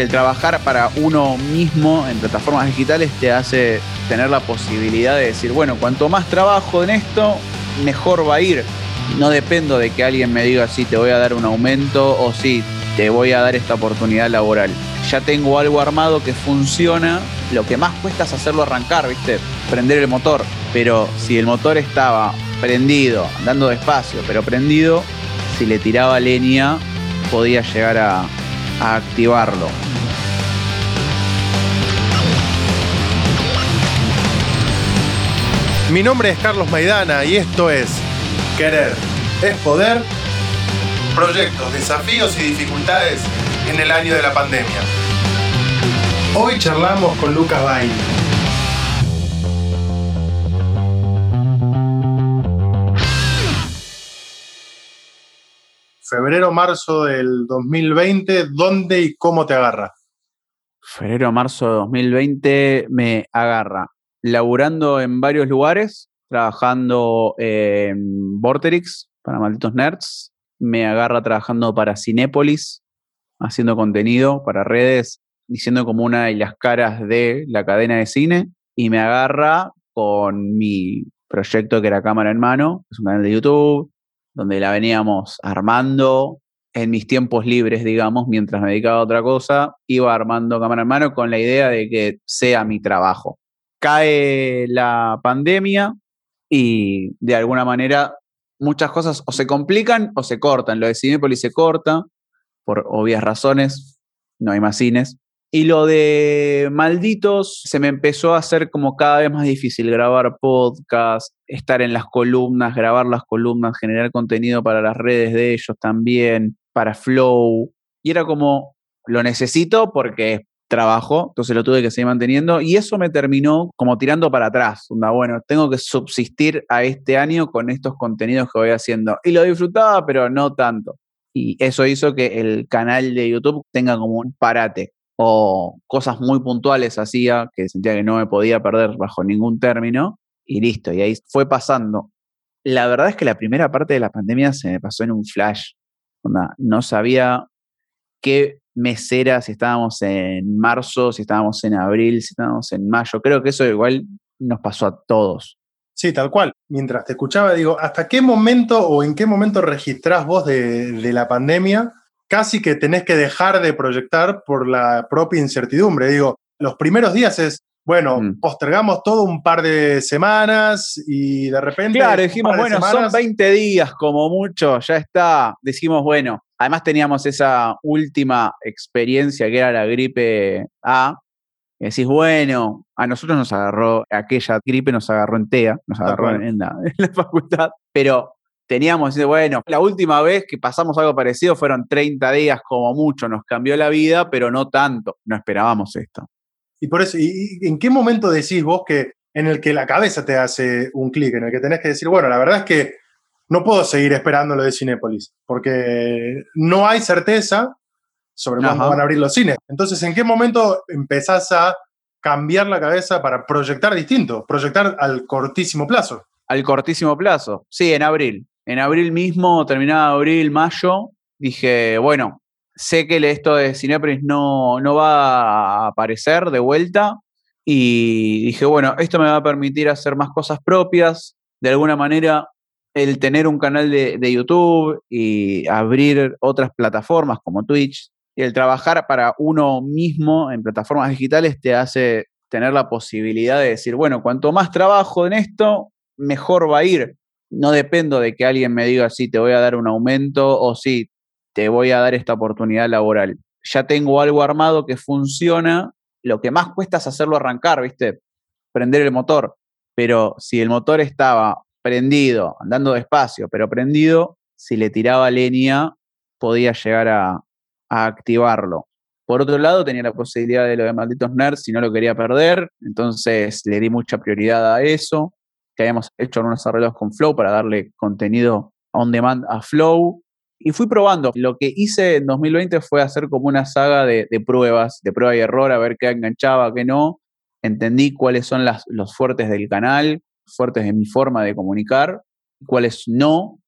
el trabajar para uno mismo en plataformas digitales te hace tener la posibilidad de decir, bueno, cuanto más trabajo en esto, mejor va a ir. No dependo de que alguien me diga si te voy a dar un aumento o si te voy a dar esta oportunidad laboral. Ya tengo algo armado que funciona. Lo que más cuesta es hacerlo arrancar, ¿viste? Prender el motor. Pero si el motor estaba prendido, andando despacio, pero prendido, si le tiraba leña, podía llegar a activarlo. Mi nombre es Carlos Maidana y esto es Querer es Poder, proyectos, desafíos y dificultades en el año de la pandemia. Hoy charlamos con Lucas Bain. Febrero-marzo del 2020, ¿dónde y cómo te agarra? Febrero-marzo de 2020 me agarra laburando en varios lugares, trabajando en Vorterix para Malditos Nerds, me agarra trabajando para Cinépolis, haciendo contenido para redes, diciendo como una de las caras de la cadena de cine, y me agarra con mi proyecto que era Cámara en Mano, es un canal de YouTube, donde la veníamos armando en mis tiempos libres, digamos, mientras me dedicaba a otra cosa, iba armando Cámara en Mano con la idea de que sea mi trabajo cae la pandemia y de alguna manera muchas cosas o se complican o se cortan. Lo de Cinepolis se corta por obvias razones, no hay más cines. Y lo de Malditos se me empezó a hacer como cada vez más difícil grabar podcast, estar en las columnas, grabar las columnas, generar contenido para las redes de ellos también, para Flow. Y era como, lo necesito porque trabajo, entonces lo tuve que seguir manteniendo y eso me terminó como tirando para atrás. bueno, tengo que subsistir a este año con estos contenidos que voy haciendo. Y lo disfrutaba, pero no tanto. Y eso hizo que el canal de YouTube tenga como un parate o cosas muy puntuales hacía que sentía que no me podía perder bajo ningún término y listo, y ahí fue pasando. La verdad es que la primera parte de la pandemia se me pasó en un flash. No sabía qué mesera, si estábamos en marzo, si estábamos en abril, si estábamos en mayo. Creo que eso igual nos pasó a todos. Sí, tal cual. Mientras te escuchaba, digo, ¿hasta qué momento o en qué momento registrás vos de, la pandemia? Casi que tenés que dejar de proyectar por la propia incertidumbre. Digo, los primeros días es, bueno, mm. postergamos todo un par de semanas y de repente... Claro, dijimos, bueno, son 20 días como mucho, ya está. Decimos, bueno, Además teníamos esa última experiencia que era la gripe A. Y decís, bueno, a nosotros nos agarró, aquella gripe nos agarró en TEA, nos agarró en, la, facultad, pero teníamos, bueno, la última vez que pasamos algo parecido fueron 30 días como mucho, nos cambió la vida, pero no tanto, no esperábamos esto. Y por eso, ¿y en qué momento decís vos que en el que la cabeza te hace un clic, en el que tenés que decir, bueno, la verdad es que no puedo seguir esperando lo de Cinépolis, porque no hay certeza sobre cuándo van a abrir los cines. Entonces, ¿en qué momento empezás a cambiar la cabeza para proyectar distinto, proyectar al cortísimo plazo? Al cortísimo plazo, sí, en abril. En abril mismo, terminaba abril, mayo, dije, bueno, sé que esto de Cinépolis no, no va a aparecer de vuelta, y dije, bueno, esto me va a permitir hacer más cosas propias, de alguna manera el tener un canal de, YouTube y abrir otras plataformas como Twitch y el trabajar para uno mismo en plataformas digitales te hace tener la posibilidad de decir, bueno, cuanto más trabajo en esto, mejor va a ir. No dependo de que alguien me diga si te voy a dar un aumento o si te voy a dar esta oportunidad laboral. Ya tengo algo armado que funciona. Lo que más cuesta es hacerlo arrancar, ¿viste? Prender el motor. Pero si el motor estaba prendido, andando despacio, pero prendido, si le tiraba leña, podía llegar a, activarlo. Por otro lado, tenía la posibilidad de lo de Malditos Nerds si no lo quería perder, entonces le di mucha prioridad a eso, que habíamos hecho unos arreglos con Flow para darle contenido on demand a Flow. Y fui probando. Lo que hice en 2020 fue hacer como una saga de, pruebas, de prueba y error, a ver qué enganchaba, qué no. Entendí cuáles son las, los fuertes del canal, fuertes de mi forma de comunicar, cuáles no.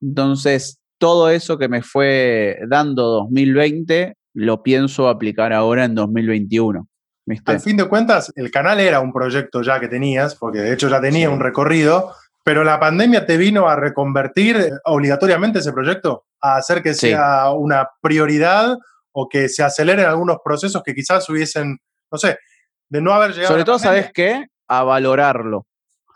Entonces, todo eso que me fue dando 2020 lo pienso aplicar ahora en 2021. Al fin de cuentas, el canal era un proyecto ya que tenías, porque de hecho ya tenía un recorrido, pero la pandemia te vino a reconvertir obligatoriamente ese proyecto, a hacer que sea una prioridad o que se aceleren algunos procesos que quizás hubiesen, no sé, de no haber llegado. Sobre todo, ¿sabes qué? A valorarlo.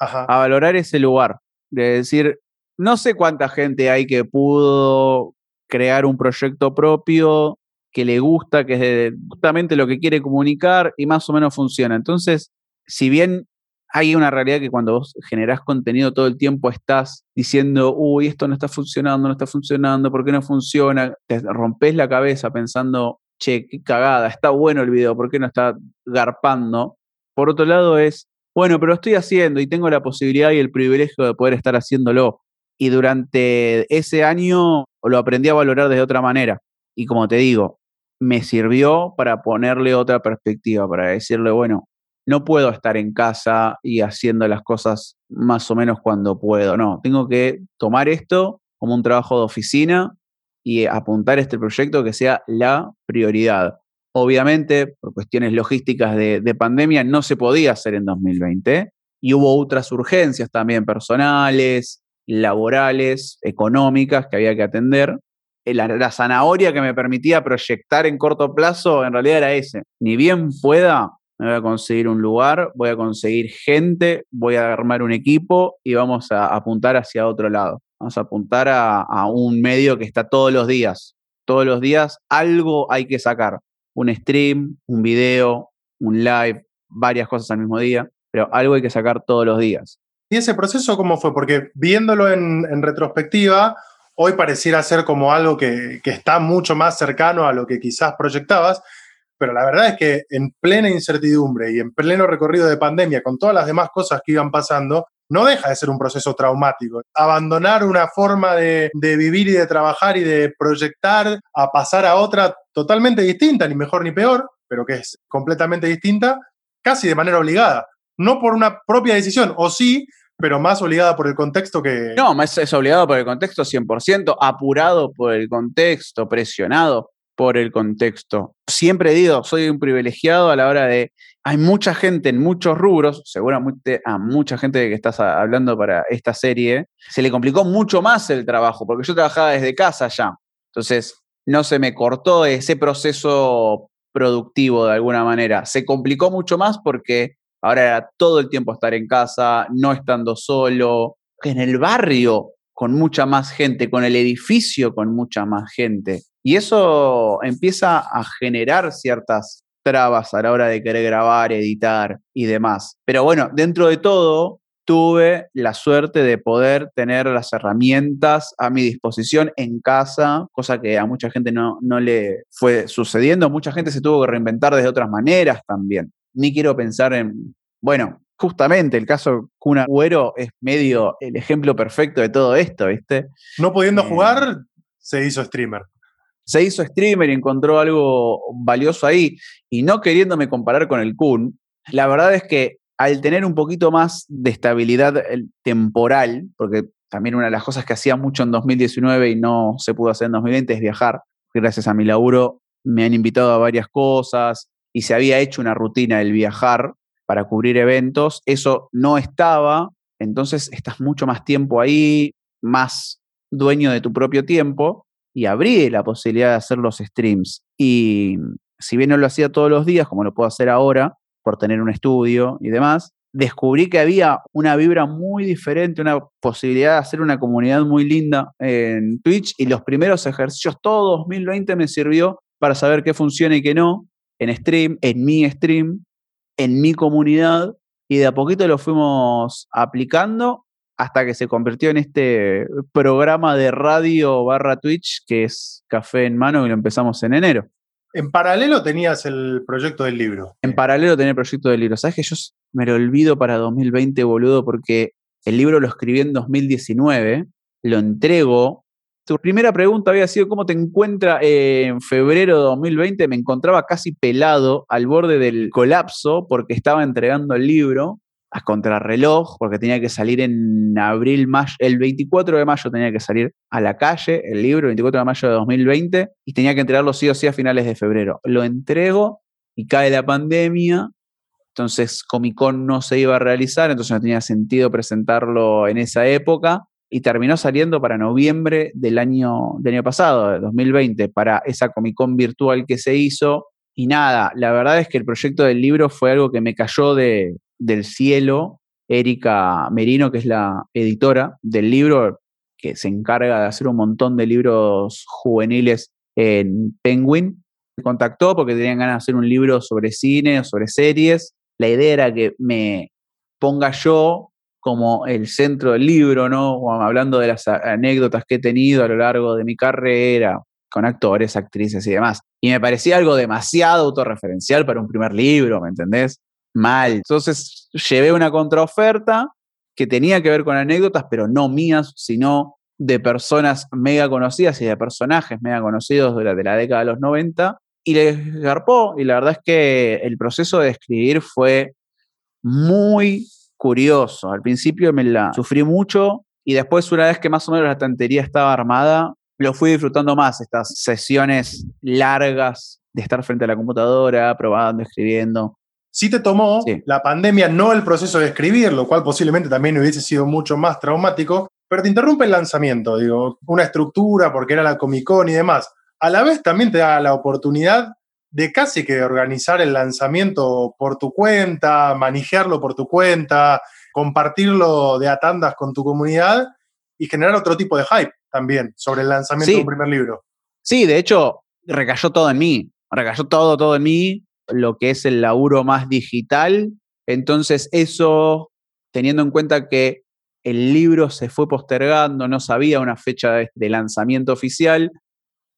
A valorar ese lugar. De decir, no sé cuánta gente hay que pudo crear un proyecto propio, que le gusta, que es justamente lo que quiere comunicar y más o menos funciona. Entonces, si bien hay una realidad que cuando vos generás contenido todo el tiempo estás diciendo, uy, esto no está funcionando, no está funcionando, ¿por qué no funciona? Te rompes la cabeza pensando, che, qué cagada, está bueno el video, ¿por qué no está garpando? Por otro lado es, bueno, pero lo estoy haciendo y tengo la posibilidad y el privilegio de poder estar haciéndolo. Y durante ese año lo aprendí a valorar de otra manera. Y como te digo, me sirvió para ponerle otra perspectiva, para decirle, bueno, no puedo estar en casa y haciendo las cosas más o menos cuando puedo, no, tengo que tomar esto como un trabajo de oficina y apuntar este proyecto que sea la prioridad. Obviamente, por cuestiones logísticas de, de pandemia, no se podía hacer en 2020 y hubo otras urgencias también personales, laborales, económicas que había que atender eh, la, zanahoria que me permitía proyectar en corto plazo en realidad era ese. Ni bien pueda, me voy a conseguir un lugar, voy a conseguir gente, voy a armar un equipo y vamos a apuntar hacia otro lado. Vamos a apuntar a, a un medio que está todos los días. Todos los días algo hay que sacar. Un stream, un video, un live, varias cosas al mismo día, pero algo hay que sacar todos los días. ¿Y ese proceso cómo fue? Porque viéndolo en, retrospectiva, hoy pareciera ser como algo que, está mucho más cercano a lo que quizás proyectabas, pero la verdad es que en plena incertidumbre y en pleno recorrido de pandemia, con todas las demás cosas que iban pasando, no deja de ser un proceso traumático. Abandonar una forma de, de, vivir y de trabajar y de proyectar a pasar a otra totalmente distinta, ni mejor ni peor, pero que es completamente distinta, casi de manera obligada. No por una propia decisión, o sí, pero más obligada por el contexto que... No, más es obligado por el contexto 100%, apurado por el contexto, presionado por el contexto. Siempre digo, soy un privilegiado a la hora de... Hay mucha gente en muchos rubros, seguramente a mucha gente de que estás hablando para esta serie, se le complicó mucho más el trabajo, porque yo trabajaba desde casa ya. Entonces, no se me cortó ese proceso productivo de alguna manera. Se complicó mucho más porque Ahora era todo el tiempo estar en casa, no estando solo, en el barrio con mucha más gente, con el edificio con mucha más gente. Y eso empieza a generar ciertas trabas a la hora de querer grabar, editar y demás. Pero bueno, dentro de todo, tuve la suerte de poder tener las herramientas a mi disposición en casa, cosa que a mucha gente no, no le fue sucediendo. Mucha gente se tuvo que reinventar de otras maneras también ni quiero pensar en, bueno, justamente el caso Kun Agüero es medio el ejemplo perfecto de todo esto, ¿viste? No pudiendo eh, jugar, se hizo streamer. Se hizo streamer y encontró algo valioso ahí. Y no queriéndome comparar con el Kun, la verdad es que al tener un poquito más de estabilidad eh, temporal, porque también una de las cosas que hacía mucho en 2019 y no se pudo hacer en 2020 es viajar. Gracias a mi laburo me han invitado a varias cosas, y se había hecho una rutina del viajar para cubrir eventos, eso no estaba, entonces estás mucho más tiempo ahí, más dueño de tu propio tiempo y abrí la posibilidad de hacer los streams. Y si bien no lo hacía todos los días, como lo puedo hacer ahora, por tener un estudio y demás, descubrí que había una vibra muy diferente, una posibilidad de hacer una comunidad muy linda en Twitch y los primeros ejercicios, todo 2020 me sirvió para saber qué funciona y qué no, en stream, en mi stream, en mi comunidad, y de a poquito lo fuimos aplicando hasta que se convirtió en este programa de radio barra Twitch que es Café en Mano y lo empezamos en enero. En paralelo tenías el proyecto del libro. En paralelo tenía el proyecto del libro. ¿Sabes que yo me lo olvido para 2020, boludo? Porque el libro lo escribí en 2019, lo entrego tu primera pregunta había sido cómo te encuentra en febrero de 2020. Me encontraba casi pelado al borde del colapso porque estaba entregando el libro a contrarreloj, porque tenía que salir en abril, mayo, el 24 de mayo tenía que salir a la calle el libro, el 24 de mayo de 2020, y tenía que entregarlo sí o sí a finales de febrero. Lo entrego y cae la pandemia, entonces Comic Con no se iba a realizar, entonces no tenía sentido presentarlo en esa época, y terminó saliendo para noviembre del año, del año pasado, de 2020, para esa Comic Con virtual que se hizo. Y nada, la verdad es que el proyecto del libro fue algo que me cayó de, del cielo. Erika Merino, que es la editora del libro, que se encarga de hacer un montón de libros juveniles en Penguin, me contactó porque tenían ganas de hacer un libro sobre cine o sobre series. La idea era que me ponga yo como el centro del libro, ¿no? Hablando de las anécdotas que he tenido a lo largo de mi carrera con actores, actrices y demás. Y me parecía algo demasiado autorreferencial para un primer libro, ¿me entendés? Mal. Entonces llevé una contraoferta que tenía que ver con anécdotas, pero no mías, sino de personas mega conocidas y de personajes mega conocidos de la, década de los 90. Y les garpó, y la verdad es que el proceso de escribir fue muy curioso. Al principio me la sufrí mucho y después una vez que más o menos la estantería estaba armada, lo fui disfrutando más, estas sesiones largas de estar frente a la computadora, probando, escribiendo. Sí te tomó la pandemia, no el proceso de escribir, lo cual posiblemente también hubiese sido mucho más traumático, pero te interrumpe el lanzamiento, digo, una estructura porque era la Comic Con y demás. A la vez también te da la oportunidad de casi que organizar el lanzamiento por tu cuenta, manejarlo por tu cuenta, compartirlo de atandas con tu comunidad y generar otro tipo de hype también sobre el lanzamiento de un primer libro. Sí, de hecho, recayó todo en mí, recayó todo, todo en mí, lo que es el laburo más digital. Entonces, eso, teniendo en cuenta que el libro se fue postergando, no sabía una fecha de lanzamiento oficial,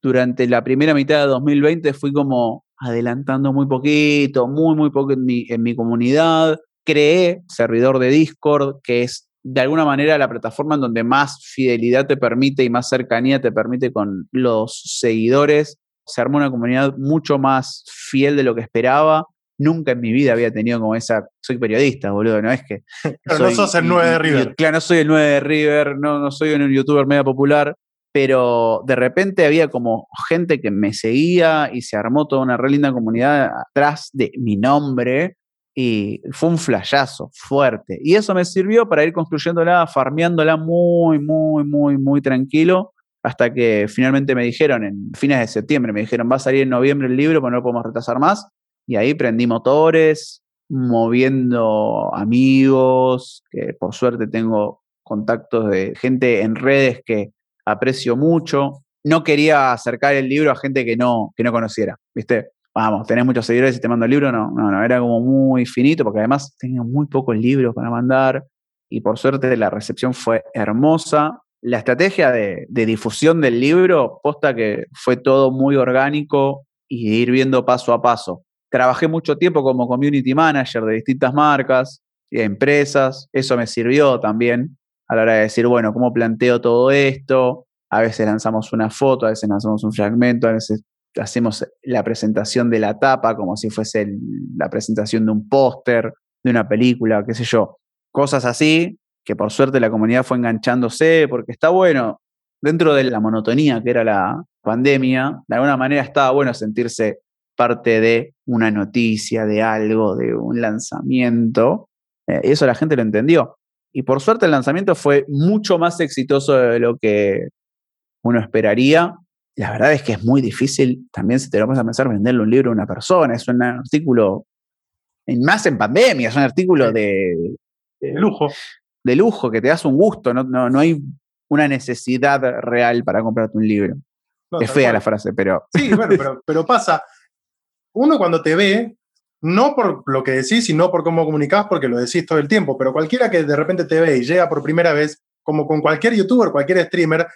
durante la primera mitad de 2020 fui como adelantando muy poquito, muy, muy poco en mi, en mi comunidad. Creé servidor de Discord, que es de alguna manera la plataforma en donde más fidelidad te permite y más cercanía te permite con los seguidores. Se armó una comunidad mucho más fiel de lo que esperaba. Nunca en mi vida había tenido como esa. Soy periodista, boludo, no es que. Pero no sos el 9 de River. Claro, no soy el 9 de River, no, no soy un youtuber media popular pero de repente había como gente que me seguía y se armó toda una re linda comunidad atrás de mi nombre y fue un flayazo fuerte. Y eso me sirvió para ir construyéndola, farmeándola muy, muy, muy, muy tranquilo, hasta que finalmente me dijeron, en fines de septiembre, me dijeron, va a salir en noviembre el libro, pero no lo podemos retrasar más. Y ahí prendí motores, moviendo amigos, que por suerte tengo contactos de gente en redes que aprecio mucho. No quería acercar el libro a gente que no, que no conociera, ¿viste? Vamos, tenés muchos seguidores y te mando el libro, no, no, no, era como muy finito, porque además tenía muy pocos libros para mandar y por suerte la recepción fue hermosa. La estrategia de, de difusión del libro, posta que fue todo muy orgánico y de ir viendo paso a paso. Trabajé mucho tiempo como community manager de distintas marcas y empresas, eso me sirvió también a la hora de decir, bueno, ¿cómo planteo todo esto? A veces lanzamos una foto, a veces lanzamos un fragmento, a veces hacemos la presentación de la tapa como si fuese la presentación de un póster, de una película, qué sé yo. Cosas así, que por suerte la comunidad fue enganchándose, porque está bueno, dentro de la monotonía que era la pandemia, de alguna manera estaba bueno sentirse parte de una noticia, de algo, de un lanzamiento. Eh, y eso la gente lo entendió. Y por suerte el lanzamiento fue mucho más exitoso de lo que uno esperaría. La verdad es que es muy difícil, también si te lo vas a pensar, venderle un libro a una persona. Es un artículo, más en pandemia, es un artículo de, lujo. De lujo, que te das un gusto, no, no, hay una necesidad real para comprarte un libro. es fea la frase, pero... Sí, bueno, pero, pero pasa. Uno cuando te ve, no por lo que decís, sino por cómo comunicás, porque lo decís todo el tiempo, pero cualquiera que de repente te ve y llega por primera vez, como con cualquier youtuber, cualquier streamer,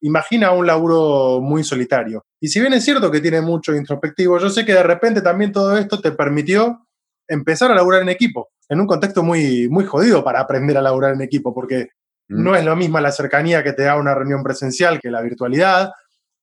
imagina un laburo muy solitario. Y si bien es cierto que tiene mucho introspectivo, yo sé que de repente también todo esto te permitió empezar a laburar en equipo, en un contexto muy, muy jodido para aprender a laburar en equipo, porque mm. no es lo mismo la cercanía que te da una reunión presencial que la virtualidad.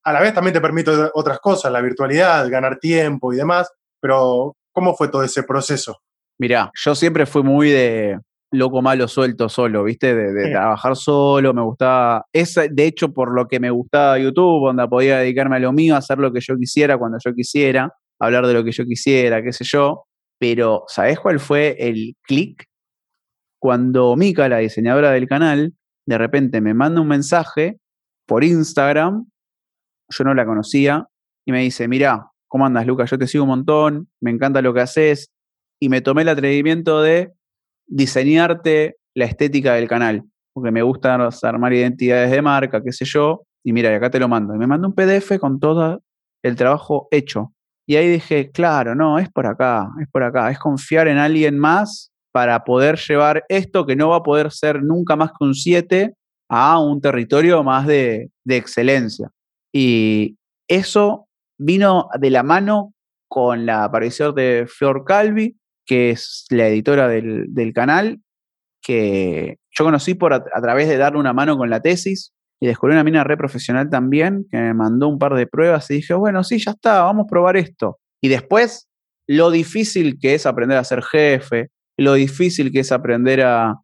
A la vez también te permite otras cosas, la virtualidad, ganar tiempo y demás, pero ¿Cómo fue todo ese proceso? Mirá, yo siempre fui muy de, loco malo suelto solo, ¿viste? De, trabajar solo, me gustaba. Es de hecho por lo que me gustaba YouTube, donde podía dedicarme a lo mío, hacer lo que yo quisiera cuando yo quisiera, hablar de lo que yo quisiera, qué sé yo. Pero, ¿sabés cuál fue el clic? Cuando Mika, la diseñadora del canal, de repente me manda un mensaje por Instagram, yo no la conocía, y me dice, mira, ¿cómo andas, Lucas? Yo te sigo un montón, me encanta lo que haces, y me tomé el atrevimiento de diseñarte la estética del canal, porque me gusta armar identidades de marca, qué sé yo, y mira, acá te lo mando. Y me mandó un PDF con todo el trabajo hecho. Y ahí dije, claro, no, es por acá, es por acá, es confiar en alguien más para poder llevar esto que no va a poder ser nunca más que un 7 a un territorio más de, de excelencia. Y eso vino de la mano con la aparición de Flor Calvi, que es la editora del, canal, que yo conocí por a, través de darle una mano con la tesis y descubrí una mina re profesional también, que me mandó un par de pruebas y dije, bueno, sí, ya está, vamos a probar esto. Y después, lo difícil que es aprender a ser jefe, lo difícil que es aprender a,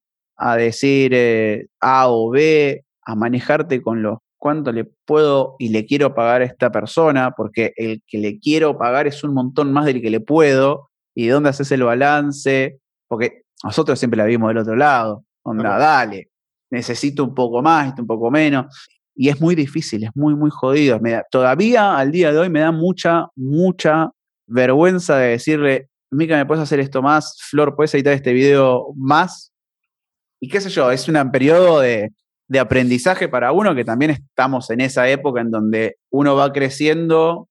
decir eh, A o B, a manejarte con los cuánto le puedo y le quiero pagar a esta persona, porque el que le quiero pagar es un montón más del que le puedo, y dónde haces el balance, porque nosotros siempre la vimos del otro lado, onda, dale, necesito un poco más, un poco menos, y es muy difícil, es muy, muy jodido. todavía al día de hoy me da mucha, mucha vergüenza de decirle, Mica, ¿me puedes hacer esto más? Flor, ¿puedes editar este video más? Y qué sé yo, es un periodo de, de aprendizaje para uno que también estamos en esa época en donde uno va creciendo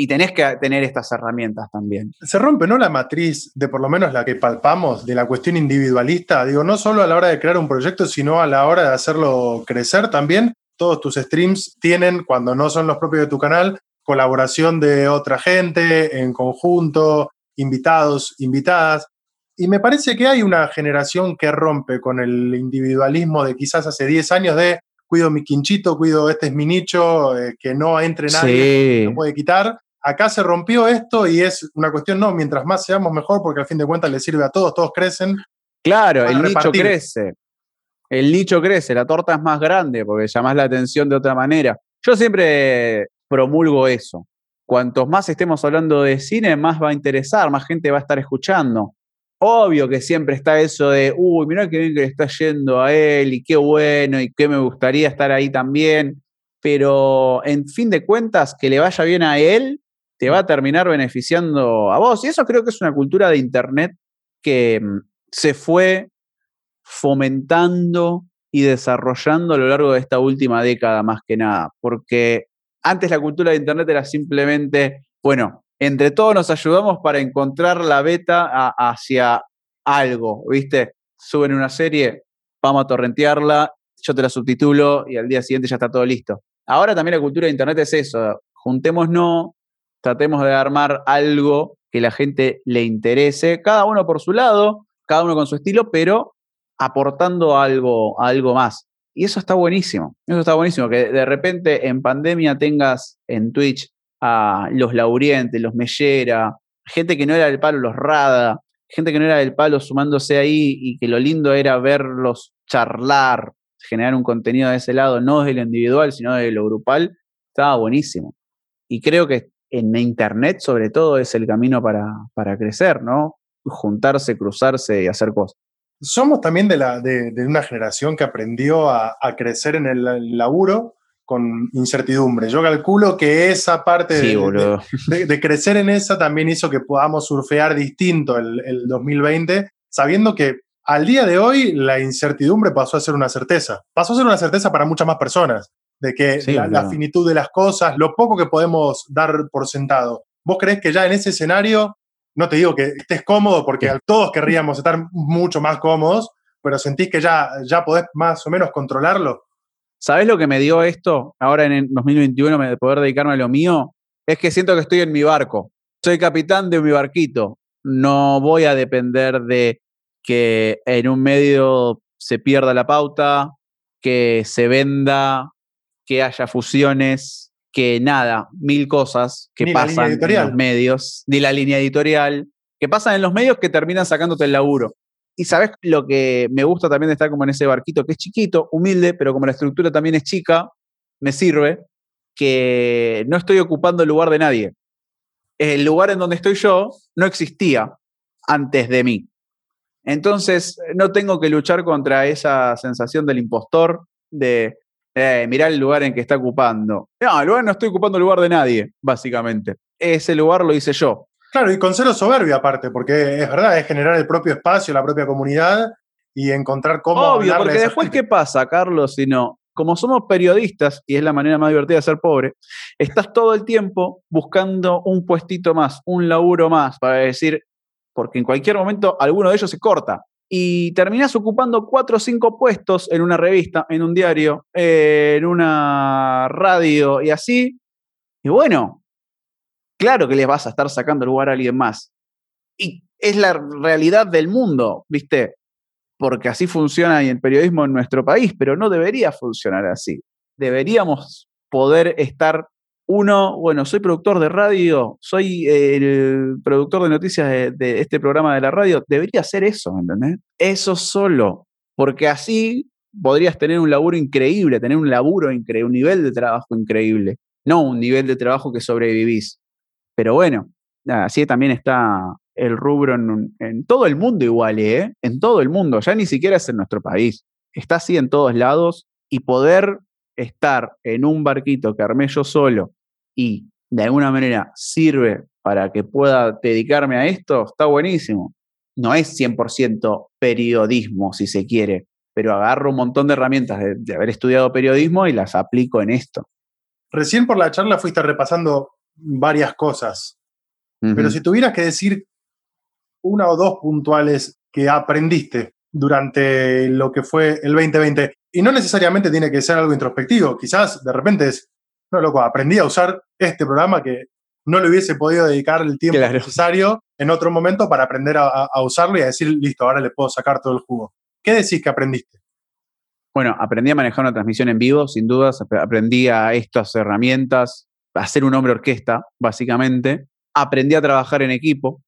y tenés que tener estas herramientas también. Se rompe, ¿no? La matriz de por lo menos la que palpamos de la cuestión individualista, digo, no solo a la hora de crear un proyecto, sino a la hora de hacerlo crecer también. Todos tus streams tienen, cuando no son los propios de tu canal, colaboración de otra gente, en conjunto, invitados, invitadas. Y me parece que hay una generación que rompe con el individualismo de quizás hace 10 años de cuido mi quinchito, cuido este es mi nicho, eh, que no entre nadie, no puede quitar acá se rompió esto y es una cuestión, no, mientras más seamos mejor, porque al fin de cuentas le sirve a todos, todos crecen. Claro, el nicho crece. El nicho crece, la torta es más grande porque llamás la atención de otra manera. Yo siempre promulgo eso. Cuantos más estemos hablando de cine, más va a interesar, más gente va a estar escuchando. Obvio que siempre está eso de, uy, mirá qué bien que le está yendo a él y qué bueno y qué me gustaría estar ahí también. Pero en fin de cuentas, que le vaya bien a él te va a terminar beneficiando a vos. Y eso creo que es una cultura de Internet que mm, se fue fomentando y desarrollando a lo largo de esta última década más que nada, porque antes la cultura de Internet era simplemente, bueno, entre todos nos ayudamos para encontrar la beta hacia algo, ¿viste? Suben una serie, vamos a torrentearla, yo te la subtitulo y al día siguiente ya está todo listo. Ahora también la cultura de Internet es eso, juntémonos, tratemos de armar algo que la gente le interese, cada uno por su lado, cada uno con su estilo, pero aportando algo, algo más. Y eso está buenísimo, eso está buenísimo, que de repente en pandemia tengas en Twitch a los Laurientes, los Mellera, gente que no era del palo, los Rada, gente que no era del palo sumándose ahí y que lo lindo era verlos charlar, generar un contenido de ese lado, no de lo individual, sino de lo grupal, estaba buenísimo. Y creo que en Internet sobre todo es el camino para, crecer, ¿no? Juntarse, cruzarse y hacer cosas. Somos también de, la, de, una generación que aprendió a, crecer en el laburo con incertidumbre. Yo calculo que esa parte de, crecer en esa también hizo que podamos surfear distinto el, el 2020, sabiendo que al día de hoy la incertidumbre pasó a ser una certeza. Pasó a ser una certeza para muchas más personas de que la, finitud de las cosas, lo poco que podemos dar por sentado. ¿Vos crees que ya en ese escenario, no te digo que estés cómodo, porque todos querríamos estar mucho más cómodos, pero sentís que ya, ya podés más o menos controlarlo? ¿Sabés lo que me dio esto ahora en el 2021 de poder dedicarme a lo mío? Es que siento que estoy en mi barco. Soy capitán de mi barquito. No voy a depender de que en un medio se pierda la pauta, que se venda que haya fusiones, que nada, mil cosas que pasan en los medios, ni la línea editorial, que pasan en los medios que terminan sacándote el laburo. Y sabes lo que me gusta también de estar como en ese barquito que es chiquito, humilde, pero como la estructura también es chica, me sirve que no estoy ocupando el lugar de nadie. El lugar en donde estoy yo no existía antes de mí. Entonces, no tengo que luchar contra esa sensación del impostor, de eh, mirar el lugar en que está ocupando. No, el lugar no estoy ocupando el lugar de nadie, básicamente. Ese lugar lo hice yo. Claro, y con cero soberbia aparte, porque es verdad, es generar el propio espacio, la propia comunidad y encontrar cómo. Obvio, porque después, ¿qué pasa, Carlos? Si no, como somos periodistas, y es la manera más divertida de ser pobre, estás todo el tiempo buscando un puestito más, un laburo más, para decir, porque en cualquier momento alguno de ellos se corta. Y terminás ocupando cuatro o cinco puestos en una revista, en un diario, en una radio y así. Y bueno, claro que les vas a estar sacando lugar a alguien más. Y es la realidad del mundo, ¿viste? Porque así funciona el periodismo en nuestro país, pero no debería funcionar así. Deberíamos poder estar uno, bueno, soy productor de radio, soy el productor de noticias de, este programa de la radio, debería ser eso, ¿entendés? Eso solo, porque así podrías tener un laburo increíble, tener un laburo increíble, un nivel de trabajo increíble, no un nivel de trabajo que sobrevivís. Pero bueno, así también está el rubro en, en todo el mundo igual, ¿eh? En todo el mundo, ya ni siquiera es en nuestro país. Está así en todos lados y poder estar en un barquito que armé yo solo y de alguna manera sirve para que pueda dedicarme a esto, está buenísimo. No es 100% periodismo, si se quiere, pero agarro un montón de herramientas de, haber estudiado periodismo y las aplico en esto. Recién por la charla fuiste repasando varias cosas, pero si tuvieras que decir una o dos puntuales que aprendiste durante lo que fue el 2020, y no necesariamente tiene que ser algo introspectivo, quizás de repente es no, loco, aprendí a usar este programa que no le hubiese podido dedicar el tiempo necesario en otro momento para aprender a, usarlo y a decir, listo, ahora le puedo sacar todo el jugo. ¿Qué decís que aprendiste? Bueno, aprendí a manejar una transmisión en vivo, sin dudas. Aprendí a estas herramientas, a ser un hombre orquesta, básicamente. Aprendí a trabajar en equipo.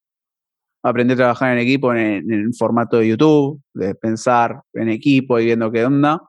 Aprendí a trabajar en equipo en, en formato de YouTube, de pensar en equipo y viendo qué onda.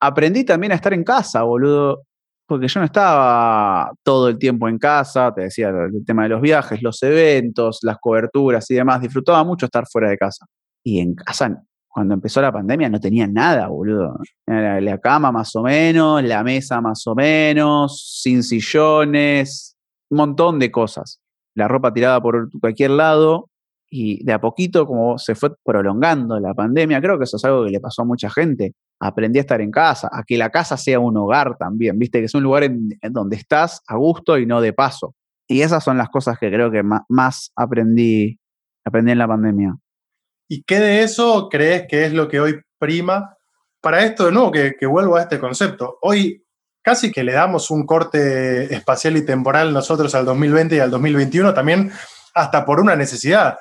Aprendí también a estar en casa, boludo porque yo no estaba todo el tiempo en casa, te decía el tema de los viajes, los eventos, las coberturas y demás, disfrutaba mucho estar fuera de casa. Y en casa, cuando empezó la pandemia, no tenía nada, boludo. Era la cama más o menos, la mesa más o menos, sin sillones, un montón de cosas. La ropa tirada por cualquier lado y de a poquito, como se fue prolongando la pandemia, creo que eso es algo que le pasó a mucha gente aprendí a estar en casa, a que la casa sea un hogar también, viste, que es un lugar en, donde estás a gusto y no de paso. Y esas son las cosas que creo que más, aprendí, aprendí en la pandemia. ¿Y qué de eso crees que es lo que hoy prima? Para esto de nuevo, que, que vuelvo a este concepto. Hoy casi que le damos un corte espacial y temporal nosotros al 2020 y al 2021 también hasta por una necesidad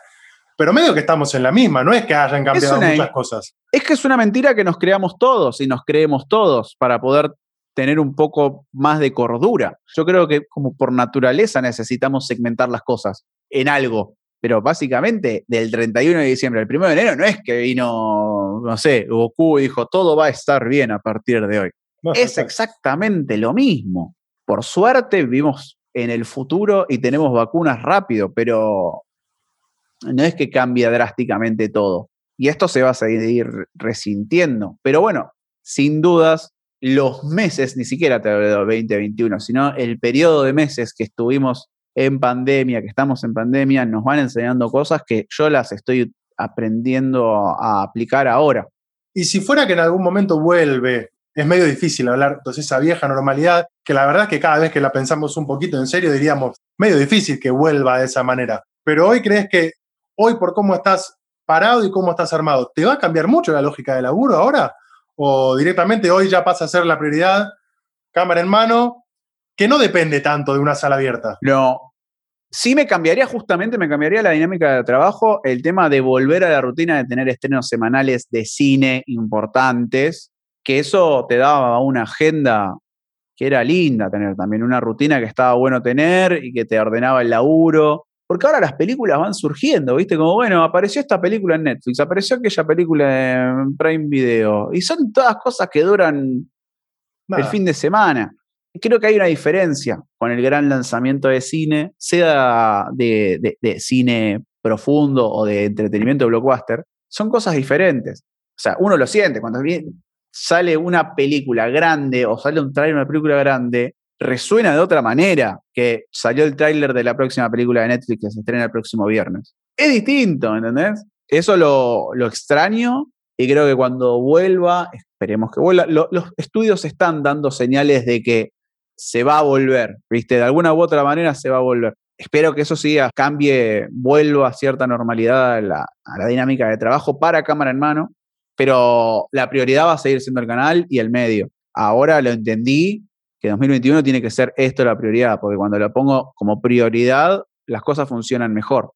pero medio que estamos en la misma, no es que hayan cambiado muchas cosas. Es que es una mentira que nos creamos todos y nos creemos todos para poder tener un poco más de cordura. Yo creo que como por naturaleza necesitamos segmentar las cosas en algo, pero básicamente del 31 de diciembre al 1 de enero no es que vino, no sé, Goku y dijo todo va a estar bien a partir de hoy. es exactamente lo mismo. Por suerte vivimos en el futuro y tenemos vacunas rápido, pero no es que cambie drásticamente todo. Y esto se va a seguir resintiendo. Pero bueno, sin dudas, los meses, ni siquiera te hablo de 2021, sino el periodo de meses que estuvimos en pandemia, que estamos en pandemia, nos van enseñando cosas que yo las estoy aprendiendo a aplicar ahora. Y si fuera que en algún momento vuelve, es medio difícil hablar de esa vieja normalidad, que la verdad es que cada vez que la pensamos un poquito en serio diríamos, medio difícil que vuelva de esa manera. Pero hoy crees que hoy por cómo estás parado y cómo estás armado, ¿te va a cambiar mucho la lógica de laburo ahora? ¿O directamente hoy ya pasa a ser la prioridad, cámara en mano, que no depende tanto de una sala abierta? No. Sí me cambiaría justamente, me cambiaría la dinámica de trabajo, el tema de volver a la rutina de tener estrenos semanales de cine importantes, que eso te daba una agenda que era linda tener también, una rutina que estaba bueno tener y que te ordenaba el laburo porque ahora las películas van surgiendo, ¿viste? Como, bueno, apareció esta película en Netflix, apareció aquella película en Prime Video, y son todas cosas que duran el fin de semana. Creo que hay una diferencia con el gran lanzamiento de cine, sea de, de cine profundo o de entretenimiento blockbuster, son cosas diferentes. O sea, uno lo siente, cuando sale una película grande o sale un trailer de una película grande, resuena de otra manera que salió el tráiler de la próxima película de Netflix que se estrena el próximo viernes. Es distinto, ¿entendés? Eso lo, lo extraño y creo que cuando vuelva, esperemos que vuelva, los estudios están dando señales de que se va a volver, ¿viste? De alguna u otra manera se va a volver. Espero que eso sí cambie, vuelva a cierta normalidad a la, a la dinámica de trabajo para cámara en mano, pero la prioridad va a seguir siendo el canal y el medio. Ahora lo entendí, que 2021 tiene que ser esto la prioridad, porque cuando lo pongo como prioridad, las cosas funcionan mejor.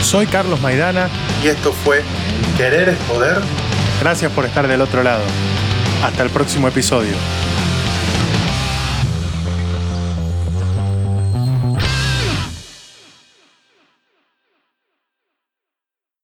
Soy Carlos Maidana y esto fue Querer es Poder. Gracias por estar del otro lado. Hasta el próximo episodio.